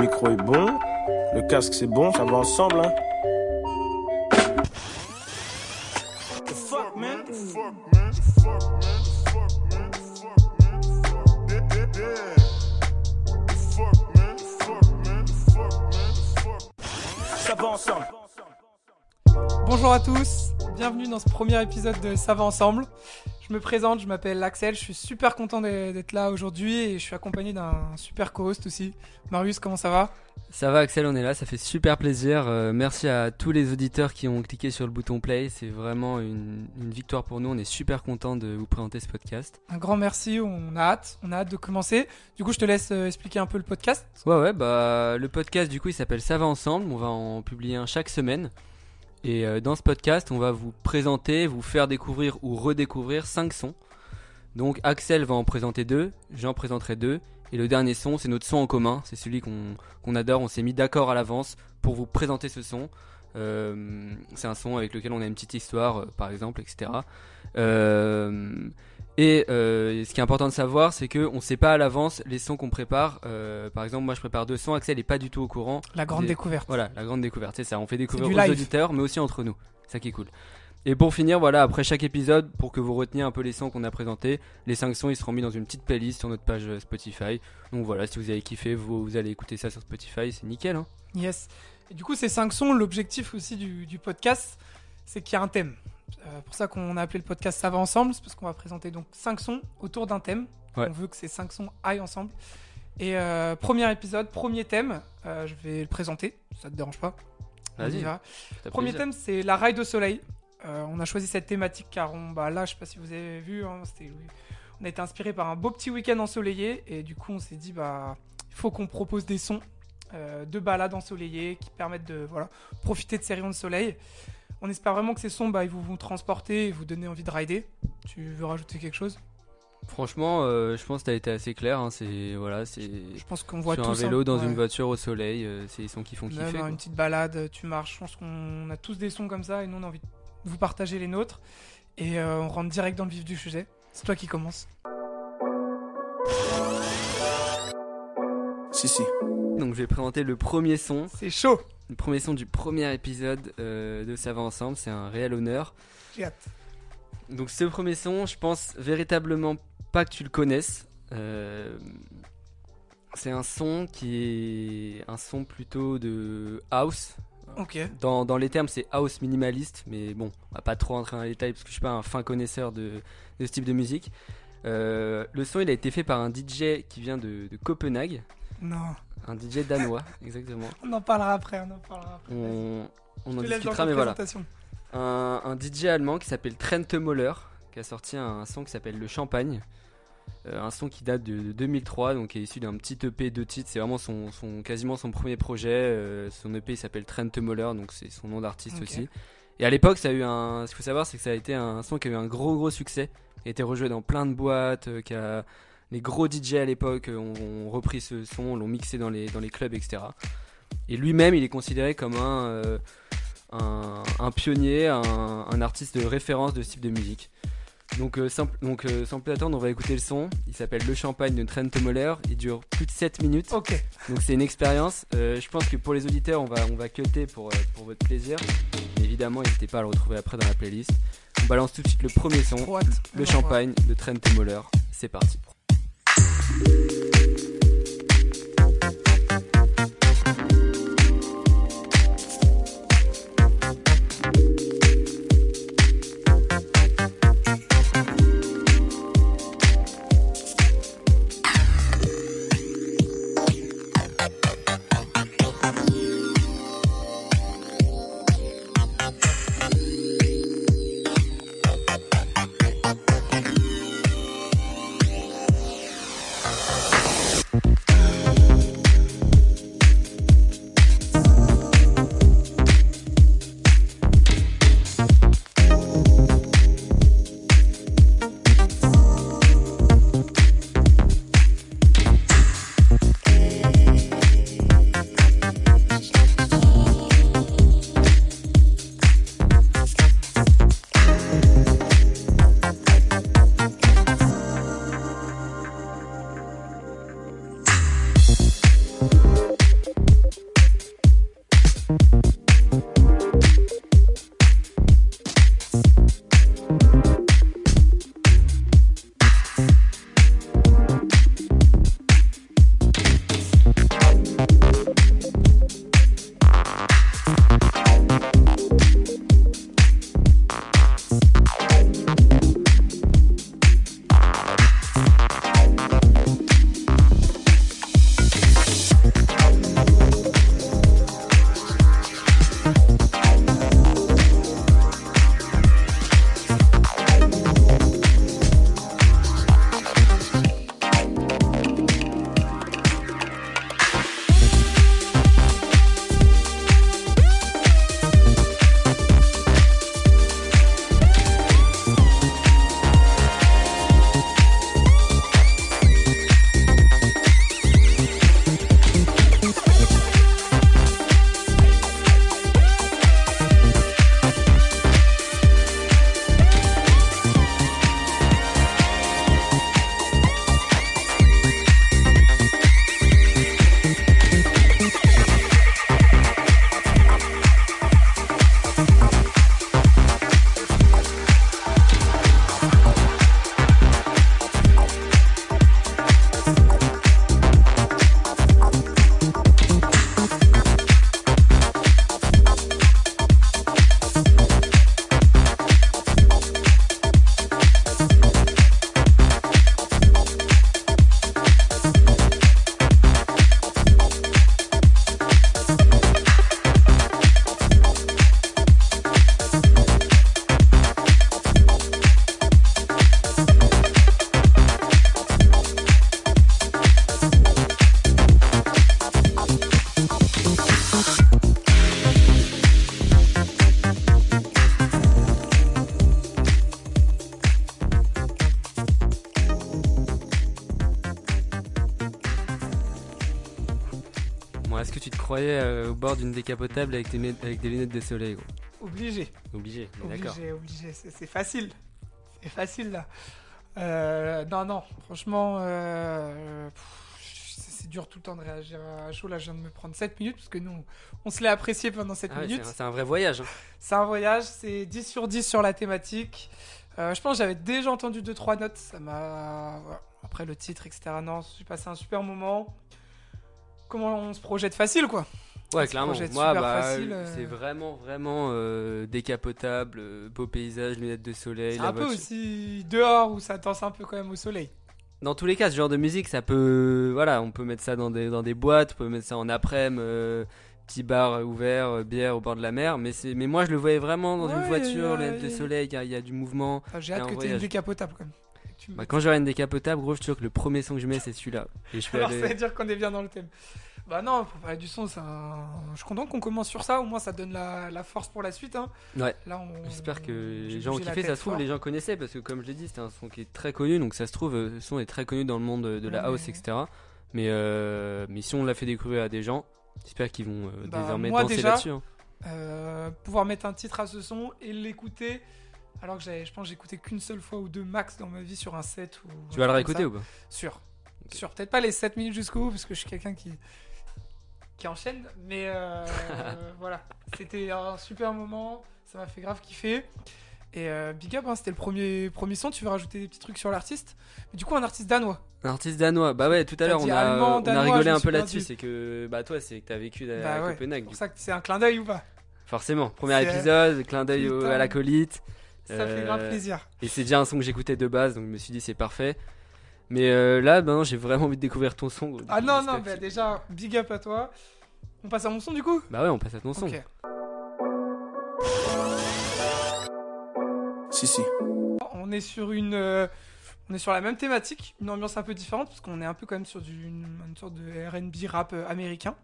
micro est bon, le casque c'est bon, ça va ensemble. Hein. Ça va ensemble. Bonjour à tous, bienvenue dans ce premier épisode de Ça va ensemble. Je me présente, je m'appelle Axel, je suis super content d'être là aujourd'hui et je suis accompagné d'un super co-host aussi. Marius, comment ça va? Ça va Axel, on est là, ça fait super plaisir. Euh, merci à tous les auditeurs qui ont cliqué sur le bouton play, c'est vraiment une, victoire pour nous, on est super content de vous présenter ce podcast. Un grand merci, on a hâte, on a hâte de commencer. Du coup, je te laisse euh, expliquer un peu le podcast. Ouais ouais, bah le podcast du coup, il s'appelle Ça va ensemble, on va en publier un chaque semaine. Et euh, dans ce podcast, on va vous présenter, vous faire découvrir ou redécouvrir 5 sons. Donc Axel va en présenter deux, j'en présenterai deux. Et le dernier son, c'est notre son en commun. C'est celui qu'on adore. On s'est mis d'accord à l'avance pour vous présenter ce son. Euh, c'est un son avec lequel on a une petite histoire, euh, par exemple, etc. Euh, et euh, ce qui est important de savoir, c'est qu'on ne sait pas à l'avance les sons qu'on prépare. Euh, par exemple, moi je prépare deux sons, Axel n'est pas du tout au courant. La grande découverte. Voilà, la grande découverte, c'est ça. On fait découvrir aux auditeurs, mais aussi entre nous. C'est ça qui est cool. Et pour finir, voilà, après chaque épisode, pour que vous reteniez un peu les sons qu'on a présentés, les cinq sons ils seront mis dans une petite playlist sur notre page Spotify. Donc voilà, si vous avez kiffé, vous, allez écouter ça sur Spotify, c'est nickel. Hein yes. Et du coup, ces cinq sons, l'objectif aussi du, du podcast, c'est qu'il y a un thème. Euh, pour ça qu'on a appelé le podcast Ça va ensemble, c'est parce qu'on va présenter donc 5 sons autour d'un thème. On veut que ces 5 sons aillent ensemble. Et euh, premier épisode, premier thème, euh, je vais le présenter, ça te dérange pas Vas-y. Premier thème, c'est la raille de soleil. on a choisi cette thématique car on, bah là, je sais pas si vous avez vu, hein, on a été inspiré par un beau petit week-end ensoleillé et du coup, on s'est dit bah il faut qu'on propose des sons de balades ensoleillées qui permettent de voilà profiter de ces rayons de soleil. On espère vraiment que ces sons, bah, ils vous vont transporter et vous donner envie de rider. Tu veux rajouter quelque chose? Franchement, euh, je pense que tu as été assez clair. Hein, c'est voilà, c'est. Je pense qu'on voit sur un vélo, dans une voiture au soleil, euh, c'est les sons qui font kiffer. une petite balade, tu marches. Je pense qu'on a tous des sons comme ça et nous on a envie de vous partager les nôtres et euh, on rentre direct dans le vif du sujet. C'est toi qui commence. Si si. Donc je vais présenter le premier son. C'est chaud le premier son du premier épisode euh, de Ça va ensemble. C'est un réel honneur. J'ai hâte. Donc ce premier son, je pense véritablement pas que tu le connaisses. Euh, c'est un son qui est un son plutôt de house. Ok. Dans, dans les termes, c'est house minimaliste, mais bon, on va pas trop rentrer dans les détails parce que je suis pas un fin connaisseur de, de ce type de musique. Euh, le son, il a été fait par un DJ qui vient de, de Copenhague. Non. Un DJ danois, exactement. On en parlera après, on en parlera après. On, en discutera, mais voilà. Un, DJ allemand qui s'appelle Trent Moller, qui a sorti un, son qui s'appelle Le Champagne. Euh, un son qui date de, 2003, donc qui est issu d'un petit EP de titres. C'est vraiment son, quasiment son premier projet. Euh, son EP s'appelle Trent Moller, donc c'est son nom d'artiste aussi. Et à l'époque, ça a eu un. Ce qu'il faut savoir, c'est que ça a été un son qui a eu un gros gros succès. Il a été rejoué dans plein de boîtes, euh, qui a les gros DJ à l'époque ont, repris ce son, l'ont mixé dans les, dans les clubs, etc. Et lui-même, il est considéré comme un, euh, un, pionnier, un, artiste de référence de ce type de musique. Donc, euh, donc euh, sans plus attendre, on va écouter le son. Il s'appelle Le Champagne de Trent Moller. Il dure plus de 7 minutes. Ok. Donc c'est une expérience. je pense que pour les auditeurs, on va, on va cutter pour, pour votre plaisir. évidemment, n'hésitez pas à le retrouver après dans la playlist. On balance tout de suite le premier son. Le Champagne de Trent Moller. C'est parti. Bye. Bord d'une décapotable avec, avec des lunettes de soleil Obligé. Obligé, d'accord. Obligé, obligé. C'est facile. C'est facile là. Euh, non, non, franchement, euh, c'est dur tout le temps de réagir à chaud. Là, je viens de me prendre 7 minutes parce que nous, on se l'est apprécié pendant 7 ah minutes. C'est un, vrai voyage. Hein. C'est un voyage, c'est 10 sur 10 sur la thématique. Euh, je pense j'avais déjà entendu 2-3 notes. Ça m'a. Après le titre, etc. Non, j'ai passé un super moment. Comment on se projette? Facile, quoi. Ouais, clairement. Moi, bah, euh. c'est vraiment, vraiment euh, décapotable, euh, beau paysage, lunettes de soleil. C'est un peu aussi dehors où ça danse un peu quand même au soleil. Dans tous les cas, ce genre de musique, ça peut. Voilà, on peut mettre ça dans des, dans des boîtes, on peut mettre ça en après-midi, petit bar ouvert, bière au bord de la mer. Mais, mais moi, je le voyais vraiment dans une voiture, lunettes de soleil, il y, a du mouvement. J'ai hâte que tu aies une décapotable quand même. Bah, quand j'aurai une décapotable, gros, je suis sûr que le premier son que je mets, c'est celui-là. Et je Alors, ça veut dire qu'on est bien dans le thème. Bah non, pour parler du son, je suis content qu'on commence sur ça. Au moins, ça donne la, force pour la suite. Hein. Ouais. Là, J'espère que les gens ont kiffé. Ça se trouve, les gens connaissaient parce que, comme je l'ai dit, c'était un son qui est très connu. Donc, ça se trouve, le son est très connu dans le monde de la house, etc. Mais, euh, mais si on l'a fait découvrir à des gens, j'espère qu'ils vont euh, bah, désormais danser là-dessus. Hein. Euh, pouvoir mettre un titre à ce son et l'écouter. Alors que je pense j'ai écouté qu'une seule fois ou deux max dans ma vie sur un set. Ou tu vas le réécouter ou pas? Sûr. Sûr. Peut-être pas les 7 minutes jusqu'au bout parce que je suis quelqu'un qui qui enchaîne. Mais euh, voilà, c'était un super moment. Ça m'a fait grave kiffer. Et euh, Big Up, hein, c'était le premier, premier son. Tu veux rajouter des petits trucs sur l'artiste? Du coup, un artiste danois. Un artiste danois. Bah ouais, tout à l'heure, on, a, on a rigolé un peu là-dessus. C'est que bah toi, c'est que t'as vécu à, bah Copenhague. C'est pour ça que c'est un clin d'œil ou pas? Forcément. Premier épisode, clin d'œil à la colite. Ça fait grave euh, plaisir. Et c'est déjà un son que j'écoutais de base, donc je me suis dit c'est parfait. Mais euh, là, ben, j'ai vraiment envie de découvrir ton son. Ah non, non, bah, déjà, big up à toi. On passe à mon son du coup? Bah ouais, on passe à ton son. Si, si. On est sur une. Euh, on est sur la même thématique, une ambiance un peu différente, parce qu'on est un peu quand même sur du, une, sorte de RB rap euh, américain.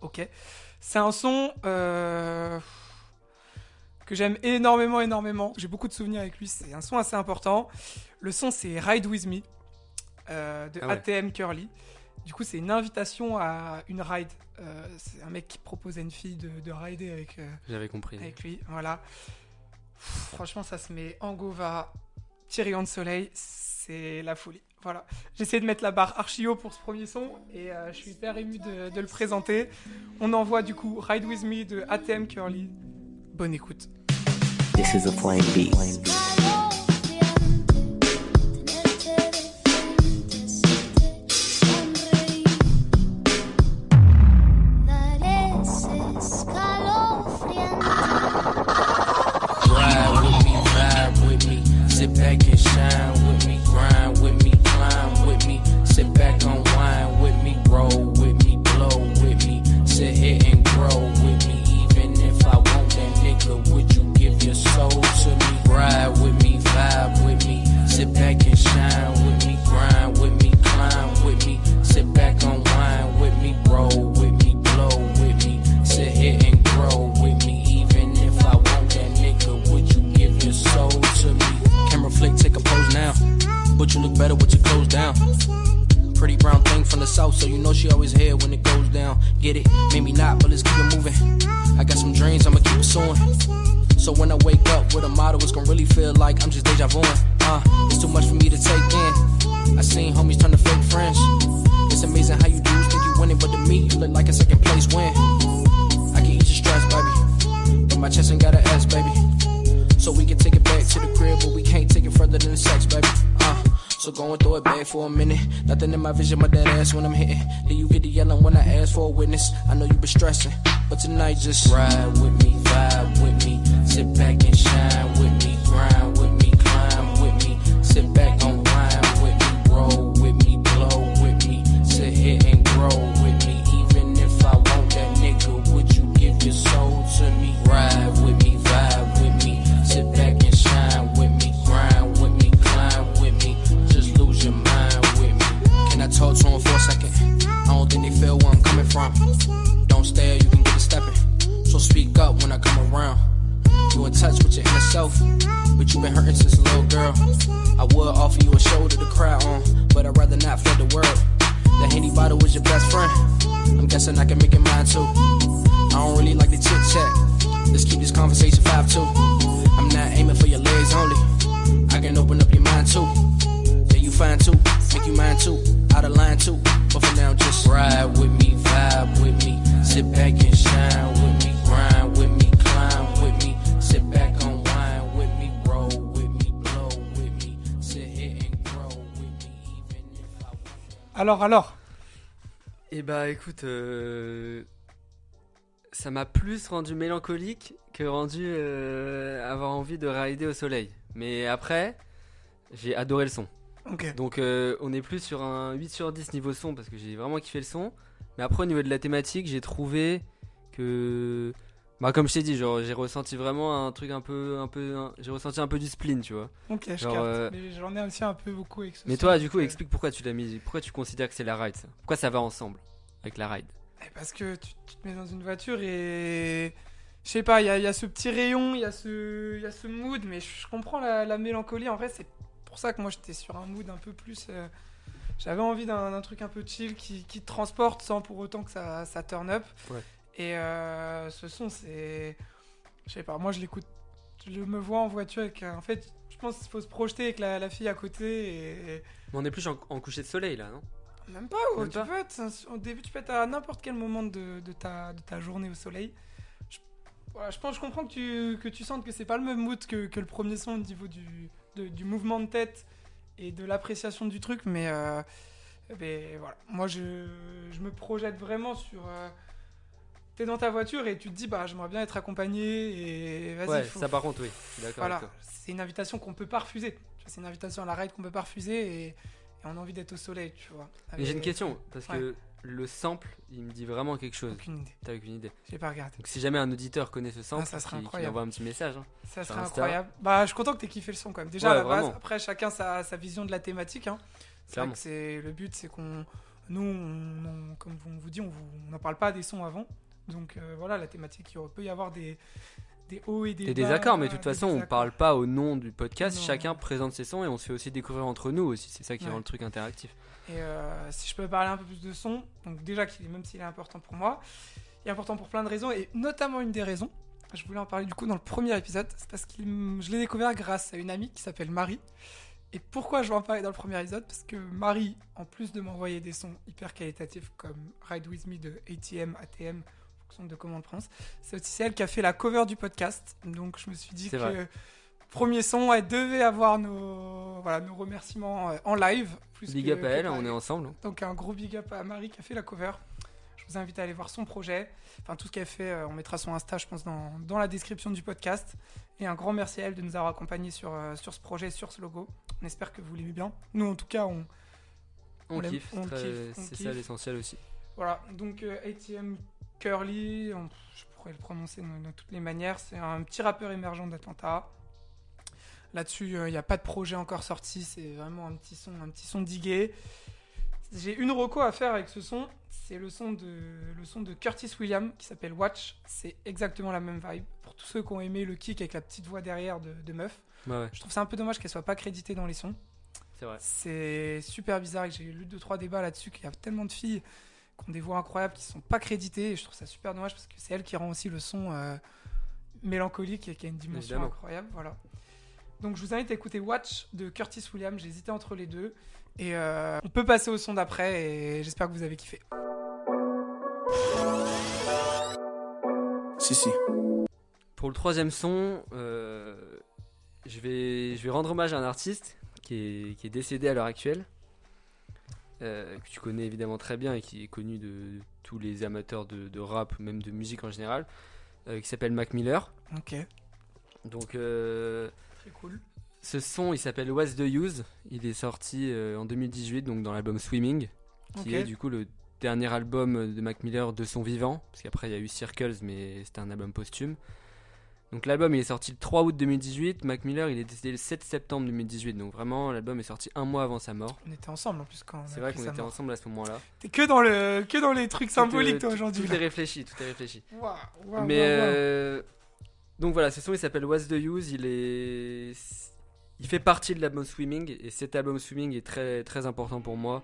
Ok. C'est un son que j'aime énormément, énormément. J'ai beaucoup de souvenirs avec lui, c'est un son assez important. Le son, c'est Ride With Me. Euh, de ATM ah Curly. Du coup, c'est une invitation à une ride. Euh, c'est un mec qui propose à une fille de, de rider avec, euh, J'avais compris. avec lui. Voilà. franchement, ça se met en Gova, Tyrion de soleil, c'est la folie. Voilà. J'essaie de mettre la barre archi haut pour ce premier son et je suis hyper ému de, de, le présenter. On envoie du coup Ride With Me de ATM Curly. Bonne écoute. This is a flame beat. back and shine with me, grind with me, climb with me, sit back on wine with me, roll with me, blow with me, sit here and grow with me. Even if I want that nigga, would you give your soul to me? Camera flick, take a pose now, but you look better with your clothes down. Pretty brown thing from the south, so you know she always here when it goes down. Get it? Maybe not, but let's keep it moving. I got some dreams, I'ma keep pursuing. So when I wake up with a model, it's gonna really feel like I'm just deja vuing. Uh, it's too much for me to take in. I seen homies turn to fake friends. It's amazing how you dudes think you winning, but to me, you look like a second place win. I can ease your stress, baby. But my chest ain't got an S, baby. So we can take it back to the crib, but we can't take it further than the sex, baby. Uh, so go and throw it back for a minute. Nothing in my vision but that ass when I'm hitting. Then you get to yelling when I ask for a witness. I know you been stressing, but tonight just ride with me, vibe with me, sit back and shine with me, grind Alors, alors Eh bah écoute, euh, ça m'a plus rendu mélancolique que rendu euh, avoir envie de rider au soleil. Mais après, j'ai adoré le son. Donc euh, on est plus sur un 8 sur 10 niveau son parce que j'ai vraiment kiffé le son. Mais après au niveau de la thématique, j'ai trouvé que bah comme je t'ai dit, genre j'ai ressenti vraiment un truc un peu un peu un- j'ai ressenti un peu du spleen, tu vois. Ok, je Genre, euh, Mais j'en ai aussi un peu beaucoup avec ce Mais toi, du coup, euh, explique pourquoi tu l'as mis, pourquoi tu considères que c'est la ride ça? Pourquoi ça va ensemble avec la ride? Eh, Parce que tu, tu te mets dans une voiture et. Je sais pas, il y, a- il y a ce petit rayon, il y, a ce- il y a ce mood, mais je, comprends la, la mélancolie. En vrai, c'est pour ça que moi j'étais sur un mood un peu plus. euh, J'avais envie d'un d'un truc un peu chill qui, qui te transporte sans pour autant que ça, ça turn up. Ouais. Et euh, ce son, c'est. Je sais pas, moi je l'écoute. Je me vois en voiture avec. En fait, je pense qu'il faut se projeter avec la, la fille à côté et. Mais on est plus en, en coucher de soleil là, non? Même pas, oh, Même tu peux au début, tu peux être à n'importe quel moment de, de ta, de ta journée au soleil. Je, voilà, je pense, je comprends que tu, que tu sentes que c'est pas le même mood que, que le premier son au niveau du, de- du mouvement de tête et de l'appréciation du truc, mais, euh, mais voilà, moi je, je me projette vraiment sur. euh, T'es dans ta voiture et tu te dis bah j'aimerais bien être accompagné et vas-y. Ouais, faut- ça par contre, oui, voilà, c'est une invitation qu'on peut pas refuser. C'est une invitation à la ride qu'on peut pas refuser et, et on a envie d'être au soleil, tu vois. Mais j'ai une question, parce Ouais. que le sample, il me dit vraiment quelque chose. Aucune idée. T'as aucune idée. J'ai pas regardé. Donc si jamais un auditeur connaît ce sample, Ah, ça serait qui incroyable. envoie un petit message. hein. Ça serait Insta. incroyable. Bah, je suis content que t'aies kiffé le son quand même. Déjà Ouais, à la base. vraiment. Après, chacun sa, sa vision de la thématique. Hein. C'est le but, c'est qu'on, nous, on- on- comme on vous dit, on vous- on n'en parle pas des sons avant. Donc euh, voilà, la thématique, il peut y avoir des, des hauts et des Des bas. désaccords, mais de toute façon, on parle pas au nom du podcast. Non. Chacun présente ses sons et on se fait aussi découvrir entre nous aussi. C'est ça qui Ouais. rend le truc interactif. Et euh, si je peux parler un peu plus de son, donc déjà, qu'il est- même s'il est important pour moi, il est important pour plein de raisons, et notamment une des raisons, je voulais en parler du coup dans le premier épisode, c'est parce que je l'ai découvert grâce à une amie qui s'appelle Marie. Et pourquoi je vais en parler dans le premier épisode? Parce que Marie, en plus de m'envoyer des sons hyper qualitatifs comme Ride With Me de ATM, ATM, de comment on le prononce, c'est aussi elle qui a fait la cover du podcast. Donc je me suis dit que vrai. premier son, elle devait avoir nos, voilà, nos remerciements euh, en live. Plus Big que- up à elle, on est ensemble. donc un gros big up à Marie qui a fait la cover. Je vous invite à aller voir son projet. Enfin tout ce qu'elle fait, euh, on mettra son Insta je pense dans, dans la description du podcast. Et un grand merci à elle de nous avoir accompagnés sur, euh, sur ce projet, sur ce logo. On espère que vous l'aimez bien. Nous en tout cas on... On, On kiffe, c'est ça l'essentiel aussi. Voilà, donc euh, ATM Curly, on- je pourrais le prononcer de, de toutes les manières. C'est un petit rappeur émergent d'Atlanta. Là-dessus, euh, il n'y a pas de projet encore sorti. C'est vraiment un petit son, un petit son digué. J'ai une reco à faire avec ce son. C'est le son de le son de Curtis Williams qui s'appelle Watch. C'est exactement la même vibe. Pour tous ceux qui ont aimé le kick avec la petite voix derrière de, de meuf, ouais, je trouve ça un peu dommage qu'elle soit pas créditée dans les sons. C'est super bizarre et j'ai lu deux trois débats là-dessus qu'il y a tellement de filles qui ont des voix incroyables qui sont pas créditées et je trouve ça super dommage parce que c'est elle qui rend aussi le son euh, mélancolique et qui a une dimension Évidemment. incroyable voilà. Donc je vous invite à écouter Watch de Curtis Williams, j'ai hésité entre les deux et euh, on peut passer au son d'après et j'espère que vous avez kiffé. Si, si. Pour le troisième son, euh, je, vais, je vais rendre hommage à un artiste qui est, qui est décédé à l'heure actuelle, euh, que tu connais évidemment très bien et qui est connu de tous les amateurs de, de rap, même de musique en général, euh, qui s'appelle Mac Miller. Ok, Donc euh, très cool. ce son, il s'appelle What's the Use. Il est sorti euh, en 2018, donc dans l'album Swimming, qui est du coup le dernier album de Mac Miller de son vivant, parce qu'après il y a eu Circles, mais c'était un album posthume. Donc l'album il est sorti le 3 août 2018, Mac Miller il est décédé le 7 septembre 2018, donc vraiment l'album est sorti un mois avant sa mort. On était ensemble en plus quand C'est vrai qu'on était mort. ensemble à ce moment-là. T'es que dans le que dans les trucs symboliques toi aujourd'hui. Tout est réfléchi, tout est réfléchi. Mais euh, donc voilà, ce son il s'appelle What's the Use. Il est, il fait partie de l'album Swimming et cet album Swimming est très très important pour moi.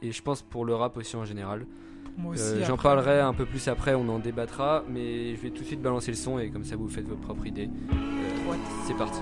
et je pense pour le rap aussi en général. Moi aussi. J'en parlerai un peu plus après, on en débattra, mais je vais tout de suite balancer le son et comme ça vous faites votre propre idée. C'est parti,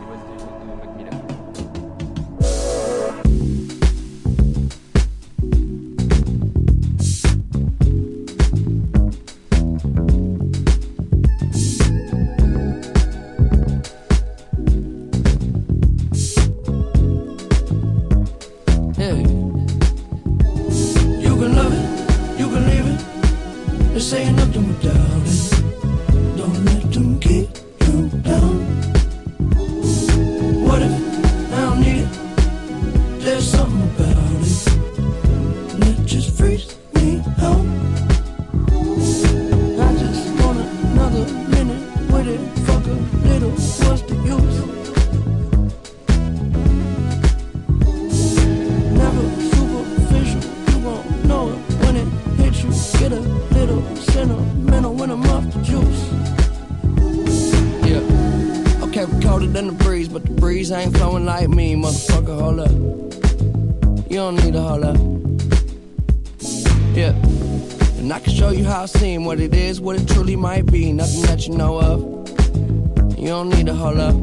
ain't flowing like me, motherfucker. Hold up. You don't need to hold up. Yeah. And I can show you how it seem, what it is, what it truly might be. Nothing that you know of. You don't need to hold up.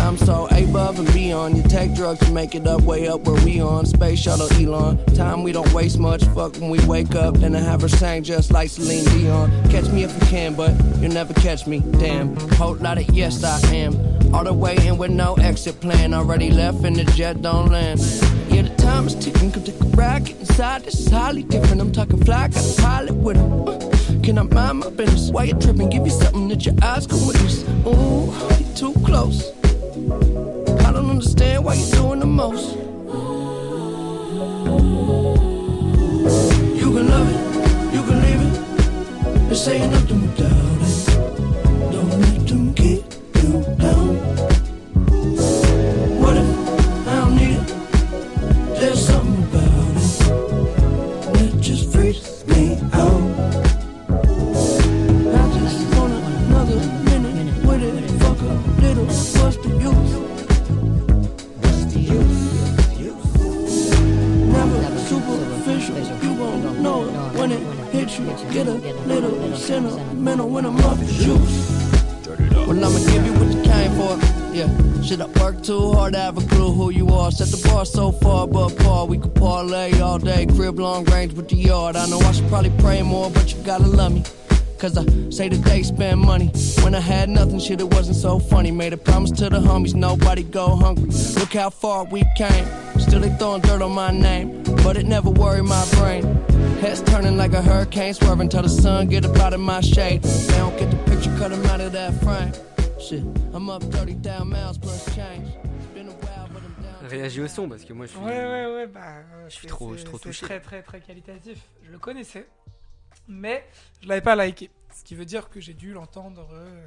I'm so above and beyond. You take drugs, you make it up, way up where we on. Space shuttle Elon. Time we don't waste much. Fuck when we wake up and I have her sang just like Celine Dion. Catch me if you can, but you'll never catch me. Damn. Whole lot of yes, I am. All the way in with no exit plan. Already left and the jet don't land. Yeah, the time is ticking. Come take a. Get inside. This is highly different. I'm talking fly. Got a pilot with him. Uh, can I mind my business? Why you tripping? Give you something that your eyes can witness. Ooh, you too close I don't understand why you're doing the most. Made a promise to the homies, nobody go hungry. Look how far we came. Still, they throwing dirt on my name. But it never worried my brain. Heads turning like a hurricane, swerving till the sun get up out of my shade. They don't get the picture, cut them out of that frame. Shit, I'm up 30,000 miles plus change. Réagis au son parce que moi je suis. Ouais, ouais, ouais, bah. Euh, je suis trop, je trop touché. très, très, très qualitatif. Je le connaissais, mais je l'avais pas liké. Ce qui veut dire que j'ai dû l'entendre euh,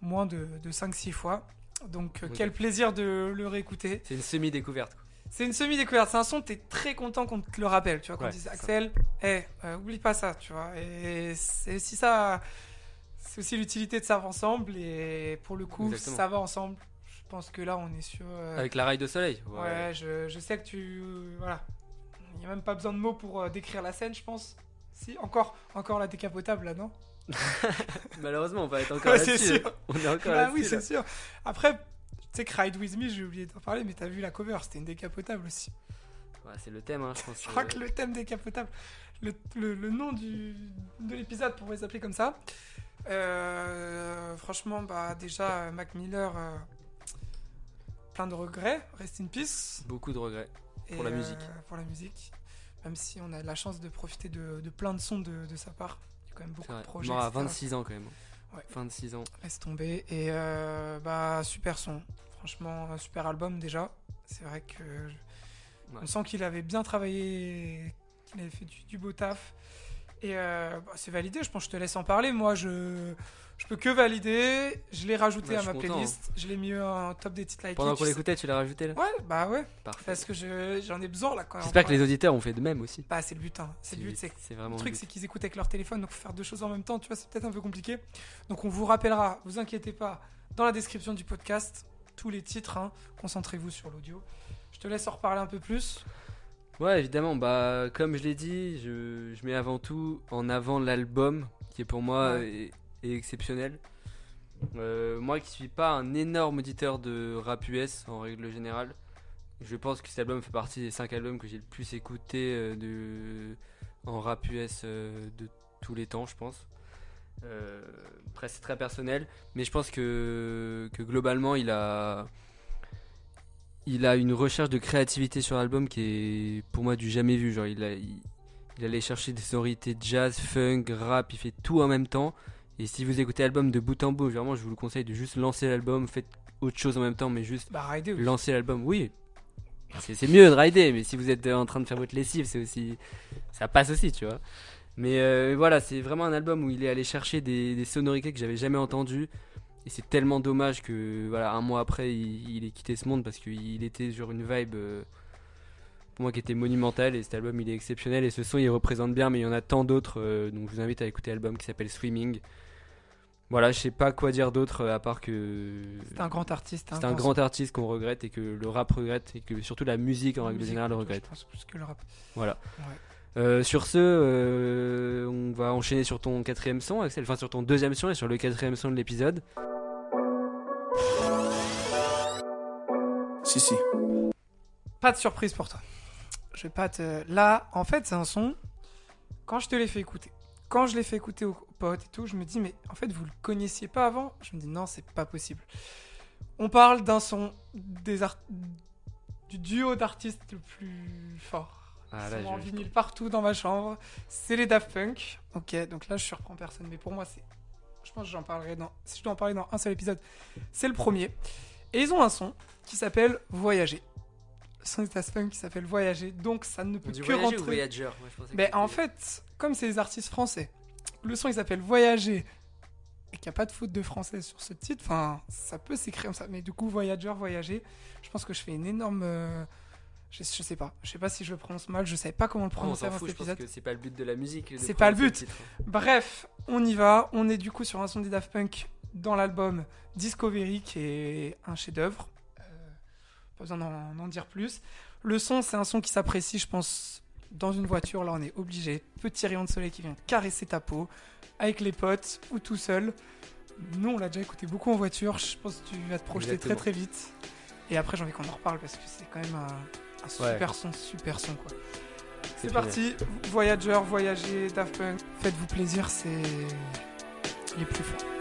moins de, de 5-6 fois. Donc, euh, quel plaisir de le réécouter. C'est une semi-découverte. C'est une semi-découverte. C'est un son, t'es très content qu'on te le rappelle. Tu vois, quand ouais, dit Axel, hé, euh, oublie pas ça, tu vois. Et c'est aussi ça. C'est aussi l'utilité de ça ensemble. Et pour le coup, ça va ensemble. Je pense que là, on est sur. Euh, Avec la raille de soleil. Ouais, je, je, sais que tu. Voilà. Il n'y a même pas besoin de mots pour euh, décrire la scène, je pense. Si, encore, encore la décapotable là, non? Malheureusement, on va être encore là-dessus. On est encore bah, Oui, c'est sûr. Après, sais que Ride With Me, j'ai oublié d'en parler, mais t'as vu la cover, c'était une décapotable aussi. Ouais, c'est le thème, hein, je pense. je crois que le thème décapotable, le, le, nom du, de l'épisode pourrait s'appeler comme ça. Euh, franchement, bah déjà, Mac Miller, euh, plein de regrets, rest in peace. Beaucoup de regrets pour la musique. Euh, pour la musique, même si on a la chance de profiter de, de plein de sons de, de, sa part. Quand même beaucoup de projets. Mort à 26 ans quand même. Ouais. 26 ans. Laisse tomber. Et bah, super son. Franchement, un super album déjà. C'est vrai que on sent qu'il avait bien travaillé, qu'il avait fait du, beau taf. Et euh, bah, c'est validé, je pense que je te laisse en parler. Moi, je, je peux que valider. Je l'ai rajouté bah, à ma playlist. Hein. Je l'ai mis en top des titres Pendant qu'on l'écoutait, tu l'as rajouté là Ouais, bah ouais. Parce que j'en ai besoin là quand J'espère que les auditeurs ont fait de même aussi. Bah, c'est le but. Hein. C'est le but. C'est vraiment le truc, c'est qu'ils écoutent avec leur téléphone. Donc, faire deux choses en même temps, tu vois, c'est peut-être un peu compliqué. Donc, on vous rappellera, vous inquiétez pas, dans la description du podcast tous les titres. Hein. Concentrez-vous sur l'audio. Je te laisse en reparler un peu plus. Ouais, évidemment. Bah, comme je l'ai dit, je, je, mets avant tout en avant l'album, qui est pour moi est, exceptionnel. Euh, moi qui suis pas un énorme auditeur de rap US en règle générale, je pense que cet album fait partie des 5 albums que j'ai le plus écouté euh, de, en rap US euh, de tous les temps, je pense. après, c'est très personnel, mais je pense que, que globalement, il a il a une recherche de créativité sur l'album qui est pour moi du jamais vu. Genre, il, a, il, allait chercher des sonorités jazz, funk, rap, il fait tout en même temps. Et si vous écoutez l'album de bout en bout, vraiment, je vous le conseille de juste lancer l'album, faites autre chose en même temps, mais juste bah, lancer l'album. Oui, c'est mieux de rider, mais si vous êtes en train de faire votre lessive, c'est aussi, ça passe aussi, tu vois. Mais euh, voilà, c'est vraiment un album où il est allé chercher des, des sonorités que j'avais jamais entendues. Et c'est tellement dommage que voilà un mois après il, ait quitté ce monde parce qu'il était sur une vibe euh, pour moi qui était monumentale et cet album il est exceptionnel et ce son il représente bien mais il y en a tant d'autres euh, donc je vous invite à écouter l'album qui s'appelle Swimming. Voilà, je sais pas quoi dire d'autre euh, à part que c'est un grand artiste. C'est un grand artiste qu'on regrette et que le rap regrette et que surtout la musique en règle générale le regrette. Je pense plus que le rap. Voilà. sur ce, on va enchaîner sur ton quatrième son, Axel, enfin sur ton deuxième son et sur le quatrième son de l'épisode. Si, si. Pas de surprise pour toi. Je vais pas te. Là, en fait, c'est un son. Quand je te l'ai fait écouter, quand je l'ai fait écouter aux potes et tout, je me dis, mais en fait, vous le connaissiez pas avant? Je me dis, non, c'est pas possible. On parle d'un son des art... du duo d'artistes le plus fort. Ah, là, en vinyle partout dans ma chambre. C'est les Daft Punk. Ok, donc là, je surprends personne. Mais pour moi, c'est. Je pense que j'en parlerai dans. Si je dois en parler dans un seul épisode, c'est le premier. Et ils ont un son qui s'appelle Voyager. Le son de Daft qui s'appelle Voyager. Donc ça ne peut que rentrer. Ou voyageur Mais en fait, comme c'est des artistes français, le son il s'appelle Voyager et qu'il n'y a pas de faute de français sur ce titre, enfin, ça peut s'écrire comme ça. Mais du coup, Voyager, Voyager, je pense que je fais une énorme. Euh, je, sais pas, je sais pas si je le prononce mal, je savais pas comment le prononcer avant cet épisode. C'est pas le but de la musique. C'est pas le but. Bref, on y va. On est du coup sur un son des Daft Punk dans l'album Discovery qui est un chef-d'œuvre. Euh, pas besoin d'en dire plus. Le son, c'est un son qui s'apprécie, je pense, dans une voiture. Là, on est obligé. Petit rayon de soleil qui vient caresser ta peau, avec les potes ou tout seul. Nous, on l'a déjà écouté beaucoup en voiture. Je pense que tu vas te projeter très très vite. Et après, j'ai envie qu'on en reparle parce que c'est quand même un, super son, super son quoi. C'est parti, Voyageur, voyager, Daft Punk, faites-vous plaisir, c'est les plus forts.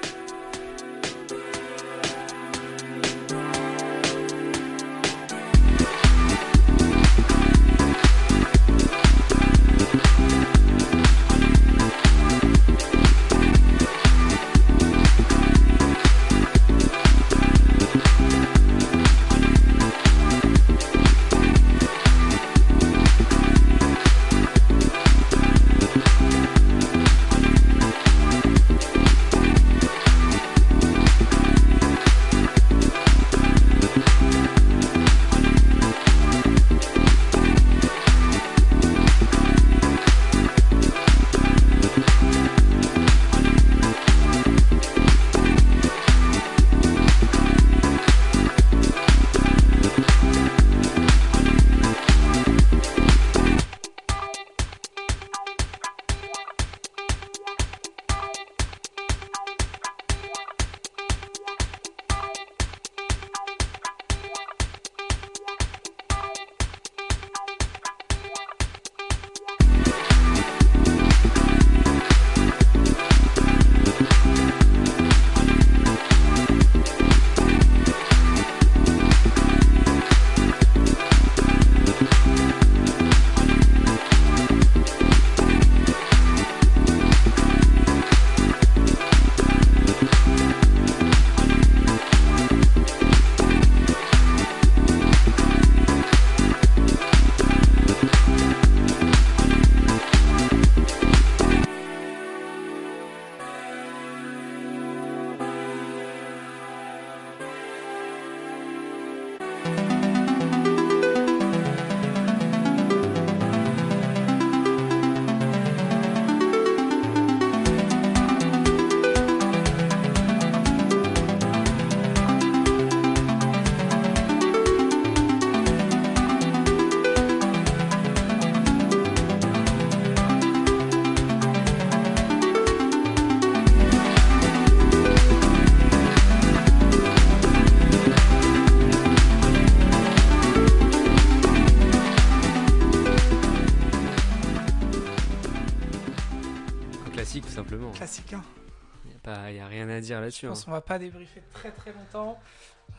Dire là-dessus. Je pense hein. qu'on va pas débriefer très très longtemps.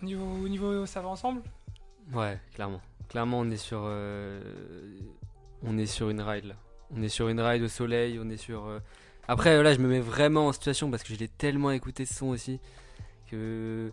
Au niveau, au niveau ça va ensemble? Ouais, clairement. Clairement, on est sur, on est sur une ride là. On est sur une ride au soleil, on est sur. Après, là, je me mets vraiment en situation parce que je l'ai tellement écouté ce son aussi que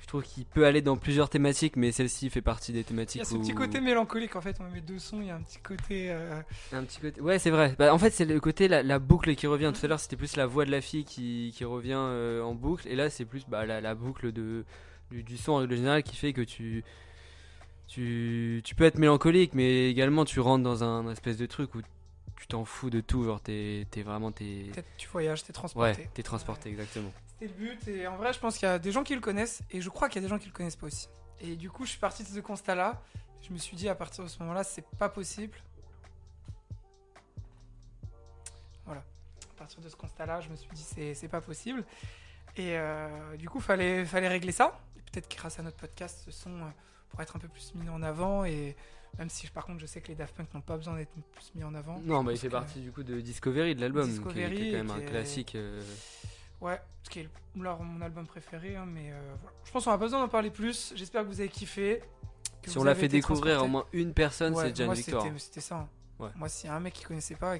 je trouve qu'il peut aller dans plusieurs thématiques, mais celle-ci fait partie des thématiques. Il y a ce petit côté mélancolique en fait. On met deux sons, il y a un petit côté. Euh, un petit côté. Ouais, c'est vrai. Bah, en fait, c'est le côté la, boucle qui revient. Tout à l'heure, c'était plus la voix de la fille qui, qui revient euh, en boucle, et là, c'est plus bah, la, boucle de du, son en règle générale qui fait que tu tu, tu peux être mélancolique, mais également tu rentres dans un espèce de truc où tu t'en fous de tout, genre t'es es vraiment. Es... Tu voyages, t'es transporté. Ouais, t'es transporté, exactement. C'était le but, et en vrai, je pense qu'il y a des gens qui le connaissent, et je crois qu'il y a des gens qui le connaissent pas aussi. Et du coup, je suis parti de ce constat-là. Je me suis dit, à partir de ce moment-là, c'est pas possible. Voilà. À partir de ce constat-là, je me suis dit, c'est pas possible. Et euh, du coup, fallait, fallait régler ça. Peut-être grâce à notre podcast, ce son euh, pourrait être un peu plus mis en avant et même si par contre je sais que les Daft Punk n'ont pas besoin d'être plus mis en avant. Non, mais il fait partie du coup de Discovery de l'album, qui, est quand même un classique. Euh. Ouais, ce qui est leur, mon album préféré, hein, mais euh, Je pense qu'on n'a pas besoin d'en parler plus. J'espère que vous avez kiffé. si on l'a fait découvrir à au moins une personne, c'est déjà une victoire. C'était ça. Hein. Moi, s'il y a un mec qui connaissait pas,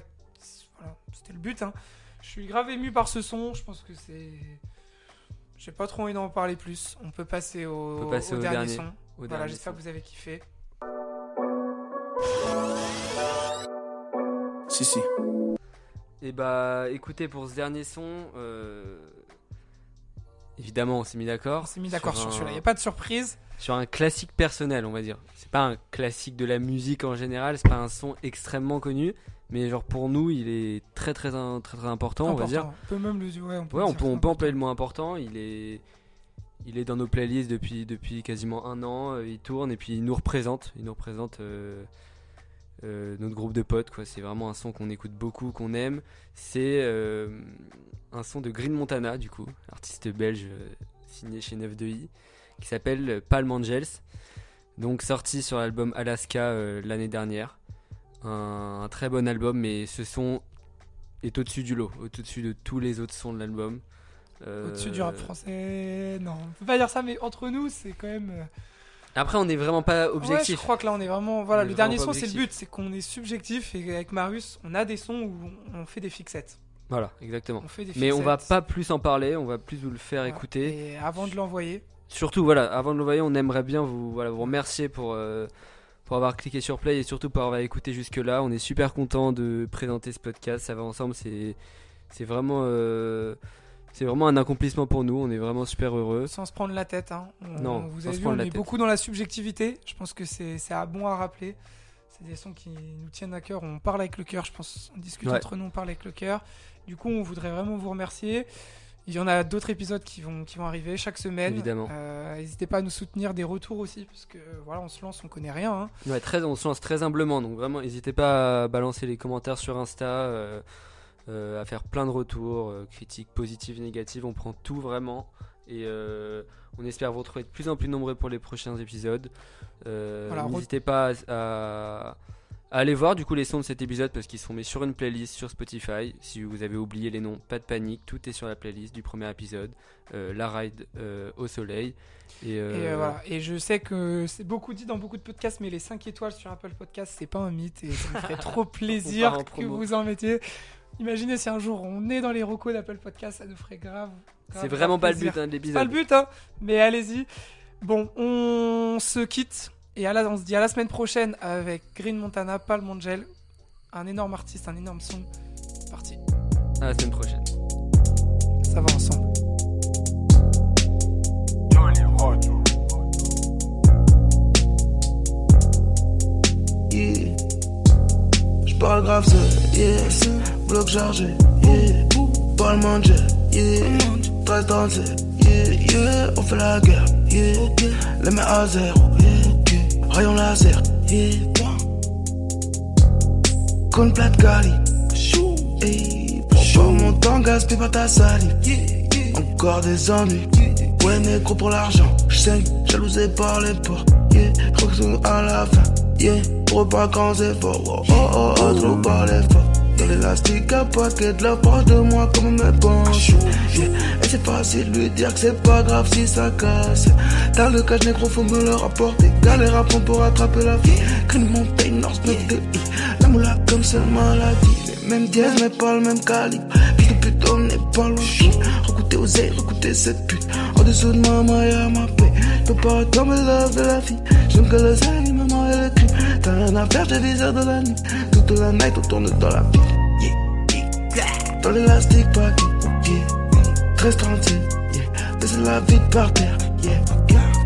voilà, c'était le but. Hein. Je suis grave ému par ce son. Je pense que c'est. J'ai pas trop envie d'en parler plus. On peut passer au, au, dernier, son. voilà, j'espère que vous avez kiffé. Si, si. Et bah écoutez, pour ce dernier son, euh, évidemment on s'est mis d'accord. On s'est mis d'accord sur, celui-là, il n'y a pas de surprise. Sur un classique personnel, on va dire. C'est pas un classique de la musique en général, c'est pas un son extrêmement connu, mais genre pour nous il est très très très, très important, on va dire. On peut même le ouais, on peut, on peut, on peut employer le mot important, il est il est dans nos playlists depuis, depuis quasiment un an, euh, il tourne et puis il nous représente, il nous représente euh, euh, notre groupe de potes. Quoi. C'est vraiment un son qu'on écoute beaucoup, qu'on aime. C'est un son de Green Montana, du coup, artiste belge signé chez 9-2i, qui s'appelle Palm Angels. Donc sorti sur l'album Alaska l'année dernière. Un, très bon album, mais ce son est au-dessus du lot, au-dessus de tous les autres sons de l'album. Au-dessus du rap euh, français, non, on peut pas dire ça, mais entre nous, c'est quand même. Euh, Après, on n'est vraiment pas objectif. je crois que là, on est vraiment. Voilà, le dernier son, c'est le but, c'est qu'on est subjectif et avec Marius, on a des sons où on fait des fixettes. Voilà, exactement. mais on va pas plus en parler, on va plus vous le faire écouter. Et avant de l'envoyer. Surtout, voilà, avant de l'envoyer, on aimerait bien vous, voilà, vous remercier pour, euh, pour avoir cliqué sur play et surtout pour avoir écouté jusque-là. On est super content de présenter ce podcast. Ça va ensemble, c'est, c'est vraiment. C'est vraiment un accomplissement pour nous, on est vraiment super heureux. Sans se prendre la tête. Hein. non, vous avez vu, on est beaucoup dans la subjectivité. Je pense que c'est bon à rappeler. C'est des sons qui nous tiennent à cœur. On parle avec le cœur, je pense. On discute entre nous, on parle avec le cœur. Du coup, on voudrait vraiment vous remercier. Il y en a d'autres épisodes qui vont, qui vont arriver chaque semaine. Évidemment. Euh, n'hésitez pas à nous soutenir, des retours aussi, parce que voilà, on se lance, on connaît rien. Hein. Ouais, très, on se lance très humblement, donc vraiment, n'hésitez pas à balancer les commentaires sur Insta. Euh, à faire plein de retours, euh, critiques positives, négatives, on prend tout vraiment. Et euh, on espère vous retrouver de plus en plus nombreux pour les prochains épisodes. N'hésitez pas à, aller voir du coup les sons de cet épisode parce qu'ils sont mis sur une playlist sur Spotify. Si vous avez oublié les noms, pas de panique, tout est sur la playlist du premier épisode, la ride au soleil. Et, voilà. et, je sais que c'est beaucoup dit dans beaucoup de podcasts, mais les 5 étoiles sur Apple Podcast, c'est pas un mythe et ça me ferait trop plaisir que vous en mettiez. Imaginez si un jour on est dans les recos d'Apple Podcast, ça nous ferait grave. c'est vraiment pas le but hein, de l'épisode. Pas le but, hein, mais allez-y. Bon, on se quitte et à la, on se dit à la semaine prochaine avec Green Montana, Palm Angel, un énorme artiste, un énorme son. Parti. À la semaine prochaine. Ça va ensemble. Parle grave, yes bloc chargé, yeah. Pas le manger, yeah. 13 yeah, yeah. On fait la guerre, yeah. Les mains à zéro, yeah. Rayon laser, yeah. Con plate cali, hey. Prends pas mon temps, gaspille pas ta salive, Encore des ennuis, ouais, négro pour l'argent. J'saigne, jalousé par les ports, yeah. Crois que à la fin, yeah. Pour pas quand c'est fort, oh oh oh, trop par les. Dans l'élastique à paquet de la part de moi comme mes penches Et c'est facile de lui dire que c'est pas grave si ça casse. T'as le cache négro faut me le rapporter. Galère à prendre pour attraper la vie. Crime montagne North 9 de I La moula comme seule maladie Les mêmes dièses mais pas le même calibre. Pute on n'est pas loin Recoutez aux ailes, recoutez cette pute. En dessous de ma y'a ma paix. Peux pas tomber love de la vie. J'aime que le zèle, le T'as rien à faire, j'ai 10 heures de la nuit Toute la night on tourne dans la ville dans l'élastique paquet, yeah. 13 37, yeah. Laisse la vie par terre, yeah.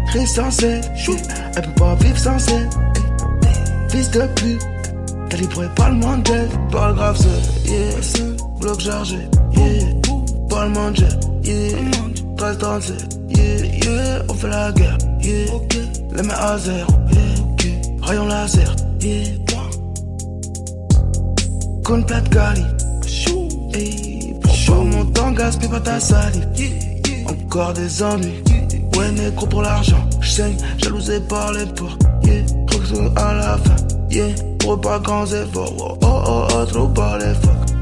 Très sensé, yeah. Elle peut pas vivre sans elle. Fils de pute, calibré pas le monde d'elle. Pas grave, c'est, yeah. Bloc chargé, yeah. Pas le monde yeah. 13 37, yeah, yeah. On fait la guerre, yeah. Les mains à zéro, yeah. Rayon laser, yeah. Complète gali. Hey, prends pas mon temps, gaspille pas ta salive. Encore des ennuis. Ouais, négro pour l'argent. J'saigne, jalousé par les portes. Yeah, croque à la fin. Yeah, pour pas grands efforts. Oh, oh, oh, trop par les fuck.